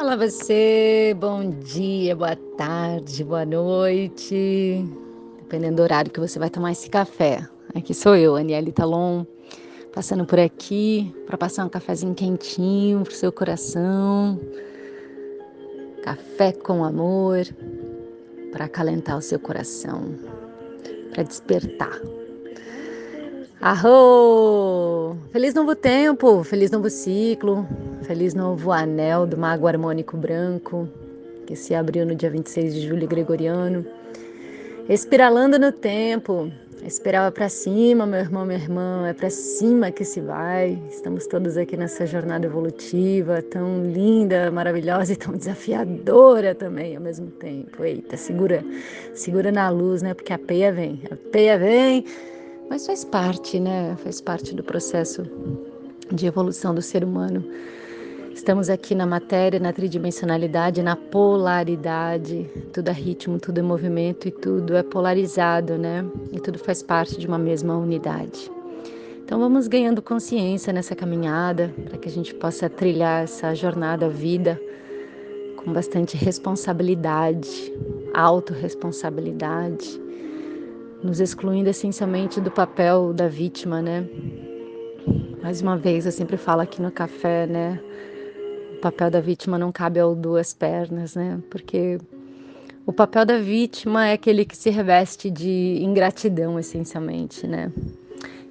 Olá você, bom dia, boa tarde, boa noite, dependendo do horário que você vai tomar esse café. Aqui sou eu, Aniele Talon, passando por aqui para passar um cafezinho quentinho pro seu coração. Café com amor para acalentar o seu coração, para despertar. Arro! Feliz novo tempo, feliz novo ciclo, feliz novo anel do Mago Harmônico Branco, que se abriu no dia 26 de julho gregoriano. Espiralando no tempo, espiral para cima, meu irmão, minha irmã, é para cima que se vai. Estamos todos aqui nessa jornada evolutiva, tão linda, maravilhosa e tão desafiadora também ao mesmo tempo. Eita, segura, segura na luz, né? Porque a peia vem, a peia vem mas faz parte, né? Faz parte do processo de evolução do ser humano. Estamos aqui na matéria, na tridimensionalidade, na polaridade. Tudo é ritmo, tudo é movimento e tudo é polarizado, né? E tudo faz parte de uma mesma unidade. Então vamos ganhando consciência nessa caminhada para que a gente possa trilhar essa jornada vida com bastante responsabilidade, autorresponsabilidade nos excluindo essencialmente do papel da vítima, né? Mais uma vez, eu sempre falo aqui no café, né? O papel da vítima não cabe ao duas pernas, né? Porque o papel da vítima é aquele que se reveste de ingratidão, essencialmente, né?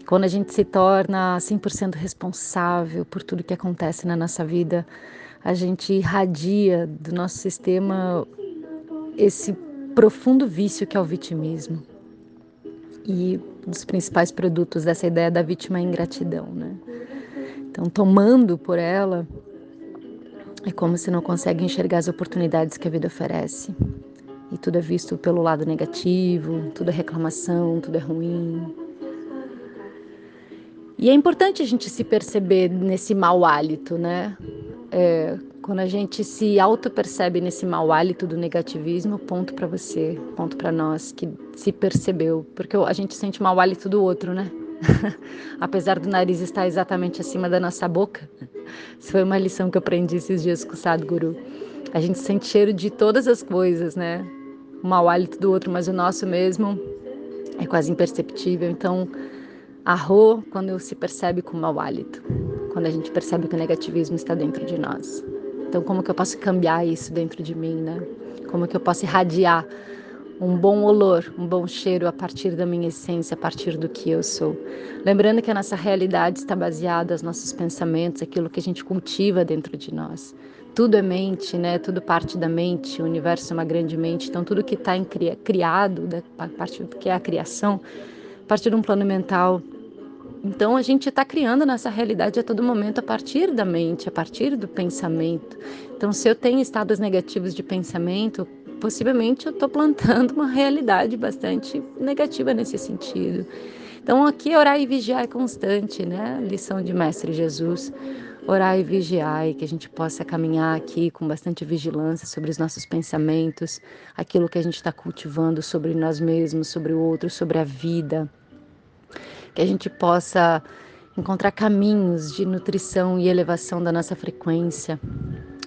Quando a gente se torna 100% responsável por tudo que acontece na nossa vida, a gente irradia do nosso sistema esse profundo vício que é o vitimismo e um dos principais produtos dessa ideia da vítima é a ingratidão, né? Então, tomando por ela, é como se não consegue enxergar as oportunidades que a vida oferece. E tudo é visto pelo lado negativo, tudo é reclamação, tudo é ruim. E é importante a gente se perceber nesse mau hálito, né? É, quando a gente se auto-percebe nesse mau hálito do negativismo, ponto para você, ponto para nós que se percebeu, porque a gente sente mau hálito do outro, né? Apesar do nariz estar exatamente acima da nossa boca. Isso foi uma lição que eu aprendi esses dias com o Sadhguru. A gente sente cheiro de todas as coisas, né? O mau hálito do outro, mas o nosso mesmo é quase imperceptível. Então, arro quando se percebe com mau hálito, quando a gente percebe que o negativismo está dentro de nós. Então, como que eu posso cambiar isso dentro de mim, né? Como que eu posso irradiar um bom olor, um bom cheiro a partir da minha essência, a partir do que eu sou. Lembrando que a nossa realidade está baseada nos nossos pensamentos, aquilo que a gente cultiva dentro de nós. Tudo é mente, né? Tudo parte da mente. O universo é uma grande mente. Então, tudo que está criado, a partir do que é a criação, a partir de um plano mental, então a gente está criando nossa realidade a todo momento a partir da mente, a partir do pensamento. Então, se eu tenho estados negativos de pensamento, possivelmente eu estou plantando uma realidade bastante negativa nesse sentido. Então, aqui orar e vigiar é constante, né? Lição de Mestre Jesus. Orar e vigiar, e que a gente possa caminhar aqui com bastante vigilância sobre os nossos pensamentos, aquilo que a gente está cultivando sobre nós mesmos, sobre o outro, sobre a vida que a gente possa encontrar caminhos de nutrição e elevação da nossa frequência.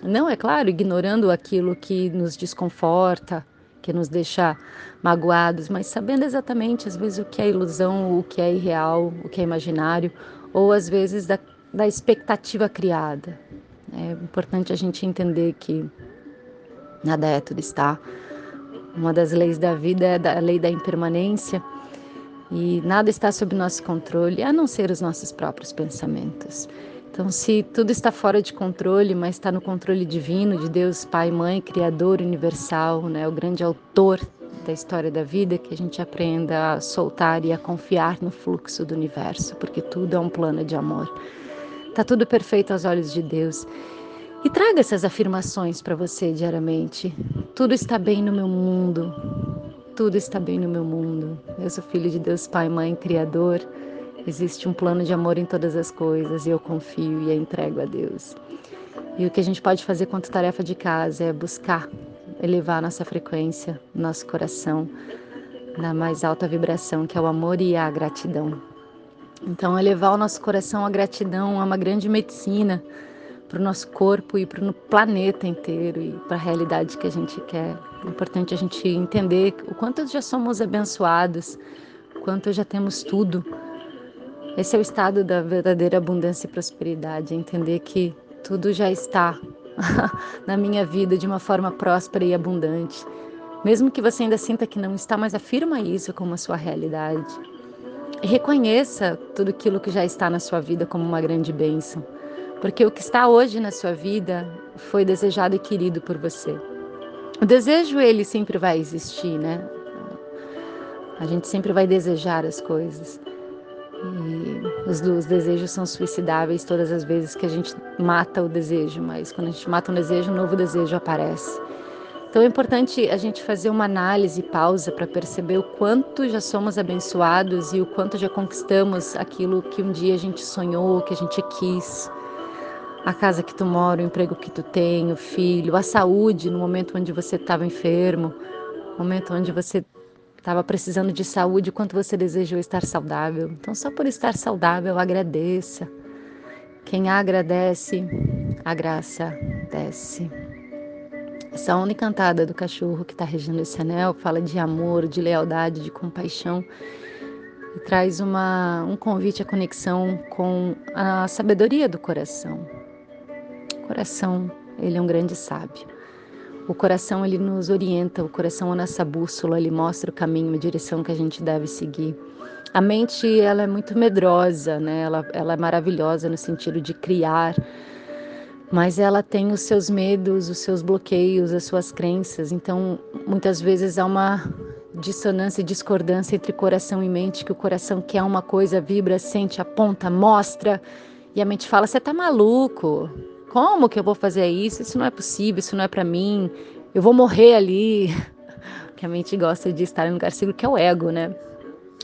Não, é claro, ignorando aquilo que nos desconforta, que nos deixa magoados, mas sabendo exatamente, às vezes, o que é ilusão, o que é irreal, o que é imaginário, ou às vezes da, da expectativa criada. É importante a gente entender que nada é, tudo está. Uma das leis da vida é a lei da impermanência e nada está sob nosso controle a não ser os nossos próprios pensamentos. Então, se tudo está fora de controle, mas está no controle divino de Deus, Pai, Mãe, Criador universal, né, o grande autor da história da vida, que a gente aprenda a soltar e a confiar no fluxo do universo, porque tudo é um plano de amor. Está tudo perfeito aos olhos de Deus. E traga essas afirmações para você diariamente. Tudo está bem no meu mundo tudo está bem no meu mundo. Eu sou filho de Deus, Pai, Mãe, Criador. Existe um plano de amor em todas as coisas e eu confio e a entrego a Deus. E o que a gente pode fazer quanto tarefa de casa é buscar elevar nossa frequência, nosso coração na mais alta vibração, que é o amor e a gratidão. Então, elevar o nosso coração à gratidão é uma grande medicina para o nosso corpo e para o planeta inteiro e para a realidade que a gente quer. É importante a gente entender o quanto já somos abençoados, o quanto já temos tudo. Esse é o estado da verdadeira abundância e prosperidade, entender que tudo já está na minha vida de uma forma próspera e abundante. Mesmo que você ainda sinta que não está, mas afirma isso como a sua realidade. E reconheça tudo aquilo que já está na sua vida como uma grande bênção. Porque o que está hoje na sua vida foi desejado e querido por você. O desejo, ele sempre vai existir, né? A gente sempre vai desejar as coisas. E os, os desejos são suicidáveis todas as vezes que a gente mata o desejo, mas quando a gente mata um desejo, um novo desejo aparece. Então é importante a gente fazer uma análise, pausa para perceber o quanto já somos abençoados e o quanto já conquistamos aquilo que um dia a gente sonhou, que a gente quis a casa que tu mora, o emprego que tu tem, o filho, a saúde no momento onde você estava enfermo, no momento onde você estava precisando de saúde, quanto você desejou estar saudável. Então, só por estar saudável, agradeça. Quem agradece, a graça desce. Essa onda encantada do cachorro que está regendo esse anel fala de amor, de lealdade, de compaixão e traz uma, um convite à conexão com a sabedoria do coração, coração, ele é um grande sábio. O coração ele nos orienta, o coração é nossa bússola, ele mostra o caminho, a direção que a gente deve seguir. A mente ela é muito medrosa, né? Ela, ela é maravilhosa no sentido de criar, mas ela tem os seus medos, os seus bloqueios, as suas crenças. Então, muitas vezes há uma dissonância e discordância entre coração e mente, que o coração quer uma coisa, vibra, sente, aponta, mostra, e a mente fala: "Você tá maluco? Como que eu vou fazer isso? Isso não é possível, isso não é para mim. Eu vou morrer ali. Que a mente gosta de estar em lugar seguro, que é o ego, né?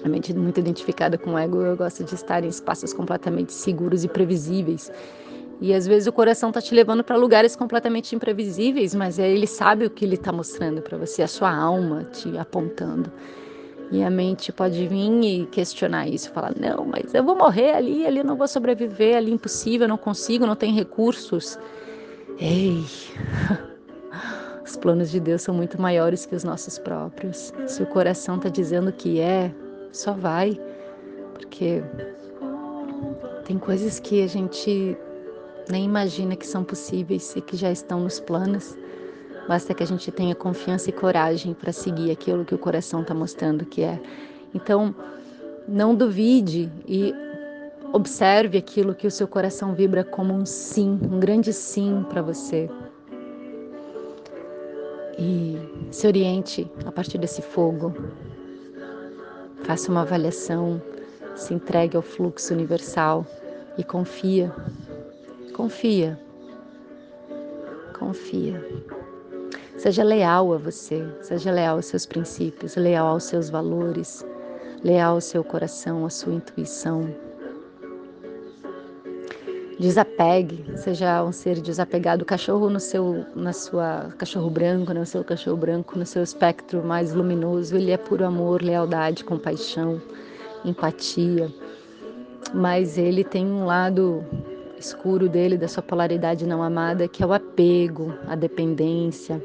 A mente muito identificada com o ego, eu gosto de estar em espaços completamente seguros e previsíveis. E às vezes o coração tá te levando para lugares completamente imprevisíveis, mas ele sabe o que ele tá mostrando para você, a sua alma te apontando. E a mente pode vir e questionar isso, falar: não, mas eu vou morrer ali, ali eu não vou sobreviver, ali impossível, não consigo, não tem recursos. Ei, os planos de Deus são muito maiores que os nossos próprios. Se o coração está dizendo que é, só vai, porque tem coisas que a gente nem imagina que são possíveis e que já estão nos planos. Basta que a gente tenha confiança e coragem para seguir aquilo que o coração está mostrando que é. Então, não duvide e observe aquilo que o seu coração vibra como um sim, um grande sim para você. E se oriente a partir desse fogo. Faça uma avaliação, se entregue ao fluxo universal e confia. Confia. Confia. Seja leal a você, seja leal aos seus princípios, leal aos seus valores, leal ao seu coração, à sua intuição. Desapegue, seja um ser desapegado. O cachorro no seu, na sua cachorro branco, no seu cachorro branco, no seu espectro mais luminoso, ele é puro amor, lealdade, compaixão, empatia. Mas ele tem um lado escuro dele, da sua polaridade não amada, que é o apego, a dependência,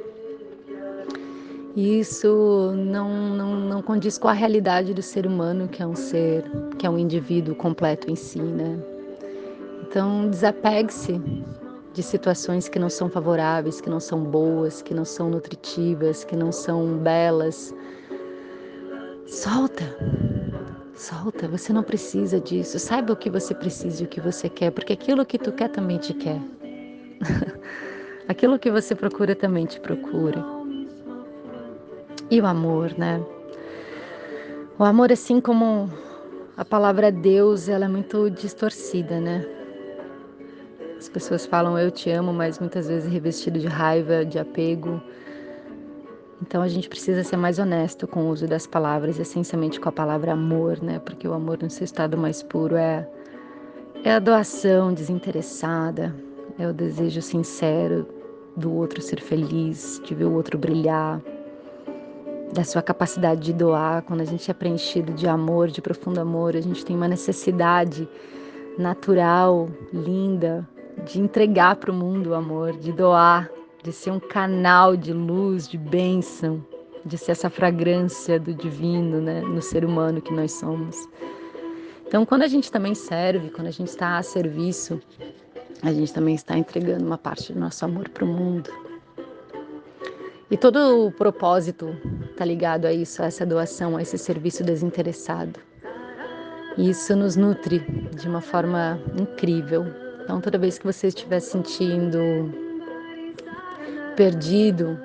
isso não, não, não condiz com a realidade do ser humano, que é um ser, que é um indivíduo completo em si, né? Então, desapegue-se de situações que não são favoráveis, que não são boas, que não são nutritivas, que não são belas. Solta, solta. Você não precisa disso. Saiba o que você precisa e o que você quer, porque aquilo que tu quer também te quer. aquilo que você procura também te procura e o amor, né? O amor, assim como a palavra Deus, ela é muito distorcida, né? As pessoas falam eu te amo, mas muitas vezes revestido de raiva, de apego. Então a gente precisa ser mais honesto com o uso das palavras, essencialmente com a palavra amor, né? Porque o amor no seu estado mais puro é é a doação desinteressada, é o desejo sincero do outro ser feliz, de ver o outro brilhar, da sua capacidade de doar, quando a gente é preenchido de amor, de profundo amor, a gente tem uma necessidade natural, linda, de entregar para o mundo o amor, de doar, de ser um canal de luz, de bênção, de ser essa fragrância do divino né, no ser humano que nós somos. Então, quando a gente também serve, quando a gente está a serviço, a gente também está entregando uma parte do nosso amor para o mundo. E todo o propósito está ligado a isso, a essa doação, a esse serviço desinteressado. E isso nos nutre de uma forma incrível. Então, toda vez que você estiver sentindo perdido,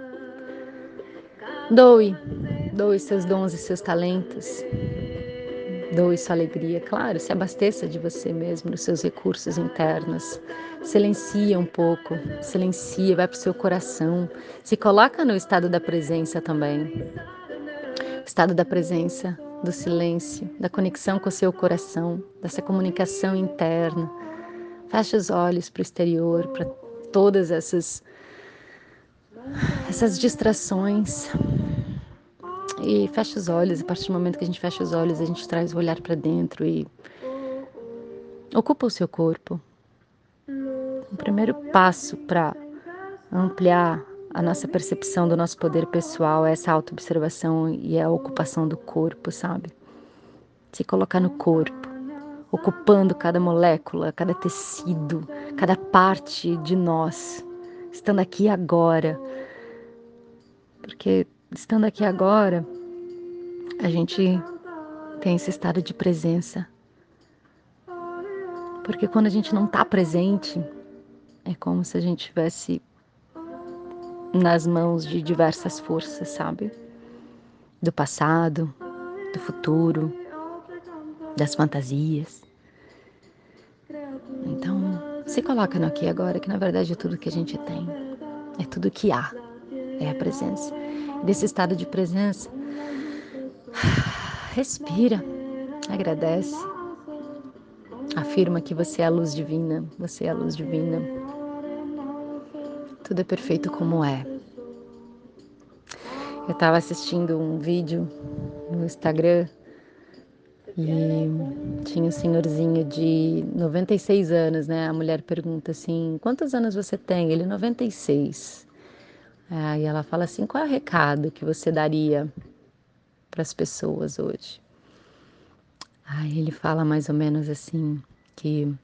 doe, doe seus dons e seus talentos, doe sua alegria, claro, se abasteça de você mesmo, dos seus recursos internos, silencia um pouco, silencia, vai para o seu coração, se coloca no estado da presença também, estado da presença, do silêncio, da conexão com o seu coração, dessa comunicação interna. Feche os olhos para o exterior, para todas essas essas distrações. E fecha os olhos, a partir do momento que a gente fecha os olhos, a gente traz o olhar para dentro e ocupa o seu corpo. O primeiro passo para ampliar a nossa percepção do nosso poder pessoal é essa autoobservação e a ocupação do corpo, sabe? Se colocar no corpo, ocupando cada molécula, cada tecido, cada parte de nós, estando aqui agora. Porque estando aqui agora, a gente tem esse estado de presença. Porque quando a gente não está presente, é como se a gente estivesse nas mãos de diversas forças, sabe? Do passado, do futuro, das fantasias. Então, se coloca no aqui agora, que na verdade é tudo que a gente tem, é tudo que há, é a presença. Desse estado de presença, respira, agradece, afirma que você é a luz divina, você é a luz divina. Tudo é perfeito como é. Eu estava assistindo um vídeo no Instagram e tinha um senhorzinho de 96 anos, né? A mulher pergunta assim: quantos anos você tem? Ele, 96. Aí ela fala assim: qual é o recado que você daria para as pessoas hoje? Aí ele fala mais ou menos assim: que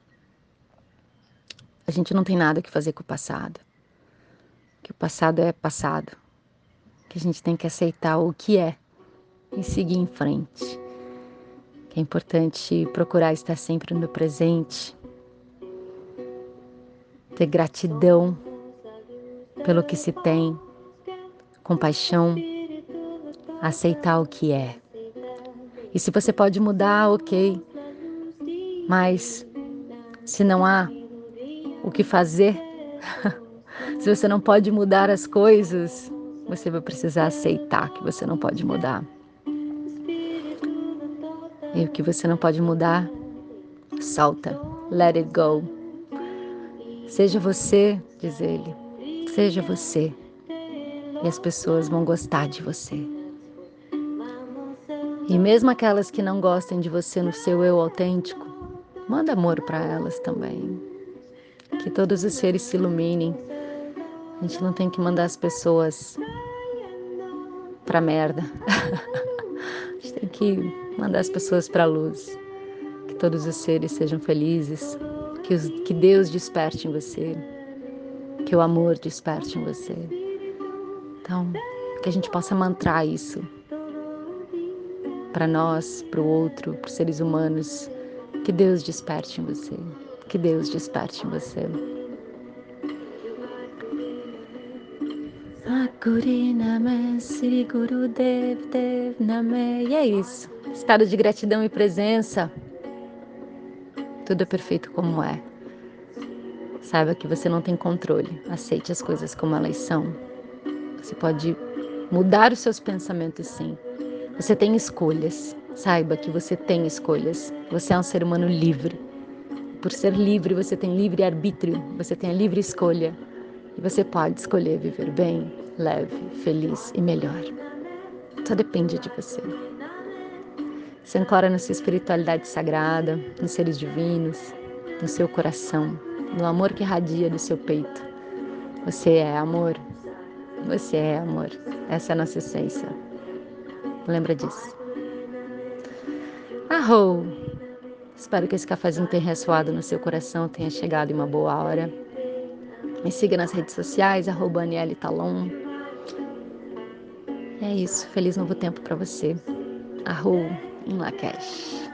a gente não tem nada que fazer com o passado que o passado é passado, que a gente tem que aceitar o que é e seguir em frente. Que é importante procurar estar sempre no presente, ter gratidão pelo que se tem, compaixão, aceitar o que é. E se você pode mudar, ok. Mas se não há o que fazer, Se você não pode mudar as coisas, você vai precisar aceitar que você não pode mudar. E o que você não pode mudar, solta, let it go. Seja você, diz ele, seja você. E as pessoas vão gostar de você. E mesmo aquelas que não gostem de você no seu eu autêntico, manda amor para elas também. Que todos os seres se iluminem a gente não tem que mandar as pessoas pra merda. a gente tem que mandar as pessoas pra luz. Que todos os seres sejam felizes. Que, os, que Deus desperte em você. Que o amor desperte em você. Então, que a gente possa mantrar isso para nós, para o outro, para os seres humanos. Que Deus desperte em você. Que Deus desperte em você. E é isso. Estado de gratidão e presença. Tudo é perfeito como é. Saiba que você não tem controle. Aceite as coisas como elas são. Você pode mudar os seus pensamentos sim. Você tem escolhas. Saiba que você tem escolhas. Você é um ser humano livre. Por ser livre, você tem livre arbítrio, você tem a livre escolha. E você pode escolher viver bem, leve, feliz e melhor. Só depende de você. Se ancora na sua espiritualidade sagrada, nos seres divinos, no seu coração. No amor que radia do seu peito. Você é amor. Você é amor. Essa é a nossa essência. Lembra disso. Arrou! Espero que esse cafezinho tenha ressoado no seu coração, tenha chegado em uma boa hora. Me siga nas redes sociais, arroba Aniele Talon. É isso. Feliz novo tempo para você. Arro em Lakesh.